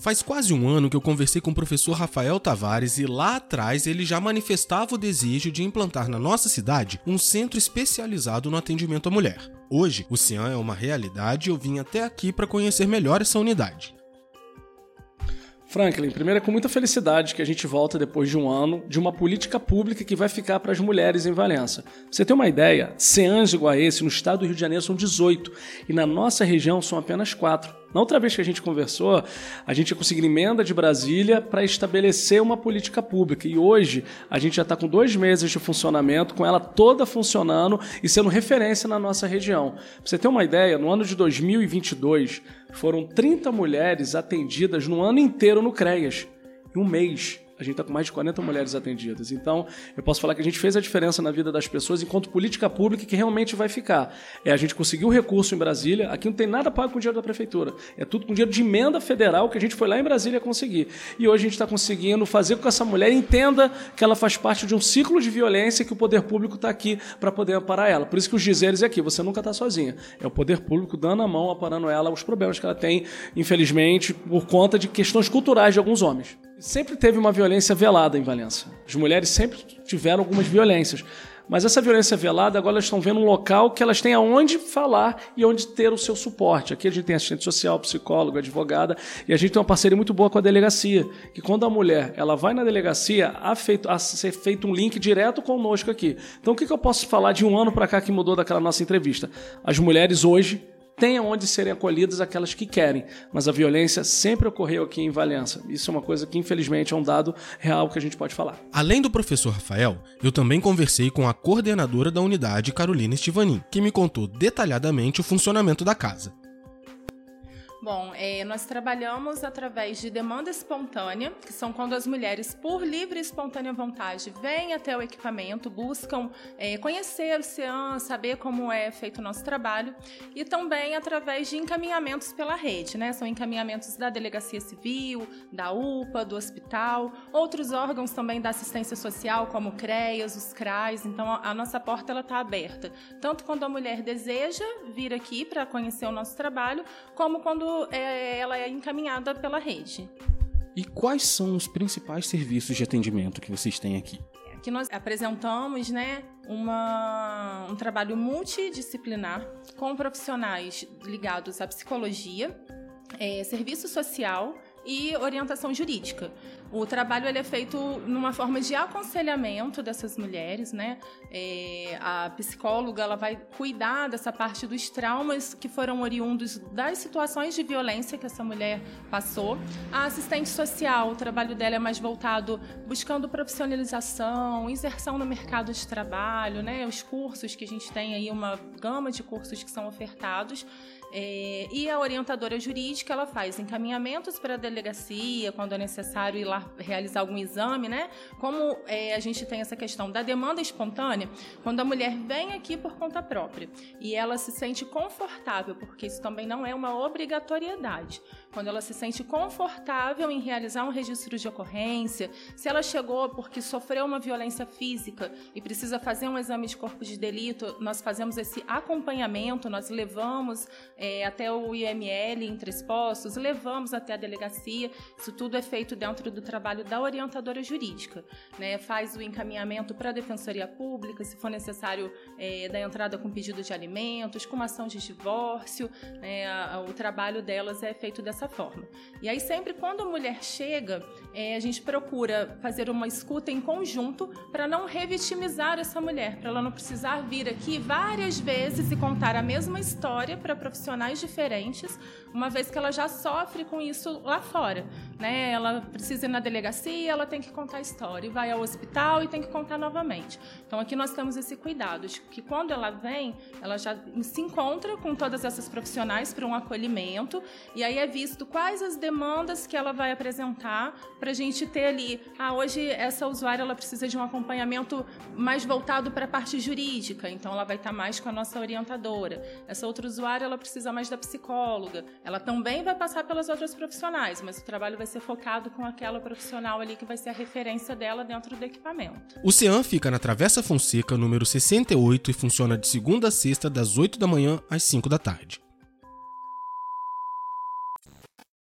Faz quase um ano que eu conversei com o professor Rafael Tavares e lá atrás ele já manifestava o desejo de implantar na nossa cidade um centro especializado no atendimento à mulher. Hoje, o CIAN é uma realidade e eu vim até aqui para conhecer melhor essa unidade. Franklin, primeiro é com muita felicidade que a gente volta depois de um ano de uma política pública que vai ficar para as mulheres em Valença. Você ter uma ideia, CEANs igual a esse no estado do Rio de Janeiro são 18 e na nossa região são apenas 4. Na outra vez que a gente conversou, a gente ia conseguir emenda de Brasília para estabelecer uma política pública. E hoje a gente já está com dois meses de funcionamento, com ela toda funcionando e sendo referência na nossa região. Para você ter uma ideia, no ano de 2022 foram 30 mulheres atendidas no ano inteiro no CREAS. Em um mês a gente está com mais de 40 mulheres atendidas. Então, eu posso falar que a gente fez a diferença na vida das pessoas enquanto política pública que realmente vai ficar. É a gente conseguiu recurso em Brasília, aqui não tem nada pago com dinheiro da prefeitura. É tudo com dinheiro de emenda federal que a gente foi lá em Brasília conseguir. E hoje a gente está conseguindo fazer com que essa mulher entenda que ela faz parte de um ciclo de violência que o poder público está aqui para poder amparar ela. Por isso que os dizeres é aqui, você nunca está sozinha. É o poder público dando a mão, aparando ela os problemas que ela tem, infelizmente, por conta de questões culturais de alguns homens. Sempre teve uma violência velada em Valença. As mulheres sempre tiveram algumas violências. Mas essa violência velada, agora elas estão vendo um local que elas têm aonde falar e onde ter o seu suporte. Aqui a gente tem assistente social, psicólogo, advogada, e a gente tem uma parceria muito boa com a delegacia. Que quando a mulher ela vai na delegacia, há, feito, há ser feito um link direto conosco aqui. Então o que, que eu posso falar de um ano para cá que mudou daquela nossa entrevista? As mulheres hoje tem onde serem acolhidas aquelas que querem, mas a violência sempre ocorreu aqui em Valença. Isso é uma coisa que, infelizmente, é um dado real que a gente pode falar. Além do professor Rafael, eu também conversei com a coordenadora da unidade, Carolina Estivanin, que me contou detalhadamente o funcionamento da casa. Bom, é, nós trabalhamos através de demanda espontânea, que são quando as mulheres, por livre e espontânea vontade, vêm até o equipamento, buscam é, conhecer o CEAN, saber como é feito o nosso trabalho, e também através de encaminhamentos pela rede, né? São encaminhamentos da Delegacia Civil, da UPA, do hospital, outros órgãos também da assistência social, como o CREAS, os CRAs. Então, a, a nossa porta está aberta, tanto quando a mulher deseja vir aqui para conhecer o nosso trabalho, como quando é, ela é encaminhada pela rede. E quais são os principais serviços de atendimento que vocês têm aqui? Aqui nós apresentamos né, uma, um trabalho multidisciplinar com profissionais ligados à psicologia, é, serviço social e orientação jurídica. O trabalho ele é feito numa forma de aconselhamento dessas mulheres, né? É, a psicóloga ela vai cuidar dessa parte dos traumas que foram oriundos das situações de violência que essa mulher passou. A assistente social, o trabalho dela é mais voltado buscando profissionalização, inserção no mercado de trabalho, né? Os cursos que a gente tem aí uma gama de cursos que são ofertados. É, e a orientadora jurídica ela faz encaminhamentos para a delegacia quando é necessário ir lá realizar algum exame, né? Como é, a gente tem essa questão da demanda espontânea, quando a mulher vem aqui por conta própria e ela se sente confortável, porque isso também não é uma obrigatoriedade quando ela se sente confortável em realizar um registro de ocorrência, se ela chegou porque sofreu uma violência física e precisa fazer um exame de corpo de delito, nós fazemos esse acompanhamento, nós levamos é, até o IML em Três Postos, levamos até a delegacia, isso tudo é feito dentro do trabalho da orientadora jurídica, né? faz o encaminhamento para a Defensoria Pública, se for necessário, é, da entrada com pedido de alimentos, com ação de divórcio, né? o trabalho delas é feito dessa forma. E aí, sempre quando a mulher chega, é, a gente procura fazer uma escuta em conjunto para não revitimizar essa mulher, para ela não precisar vir aqui várias vezes e contar a mesma história para profissionais diferentes, uma vez que ela já sofre com isso lá fora. Né? Ela precisa ir na delegacia, ela tem que contar a história, e vai ao hospital e tem que contar novamente. Então, aqui nós temos esse cuidado, de que quando ela vem, ela já se encontra com todas essas profissionais para um acolhimento, e aí é visto visto quais as demandas que ela vai apresentar para a gente ter ali. Ah, hoje essa usuária ela precisa de um acompanhamento mais voltado para a parte jurídica, então ela vai estar tá mais com a nossa orientadora. Essa outra usuária ela precisa mais da psicóloga. Ela também vai passar pelas outras profissionais, mas o trabalho vai ser focado com aquela profissional ali que vai ser a referência dela dentro do equipamento. O CEAN fica na Travessa Fonseca, número 68 e funciona de segunda a sexta das 8 da manhã às 5 da tarde.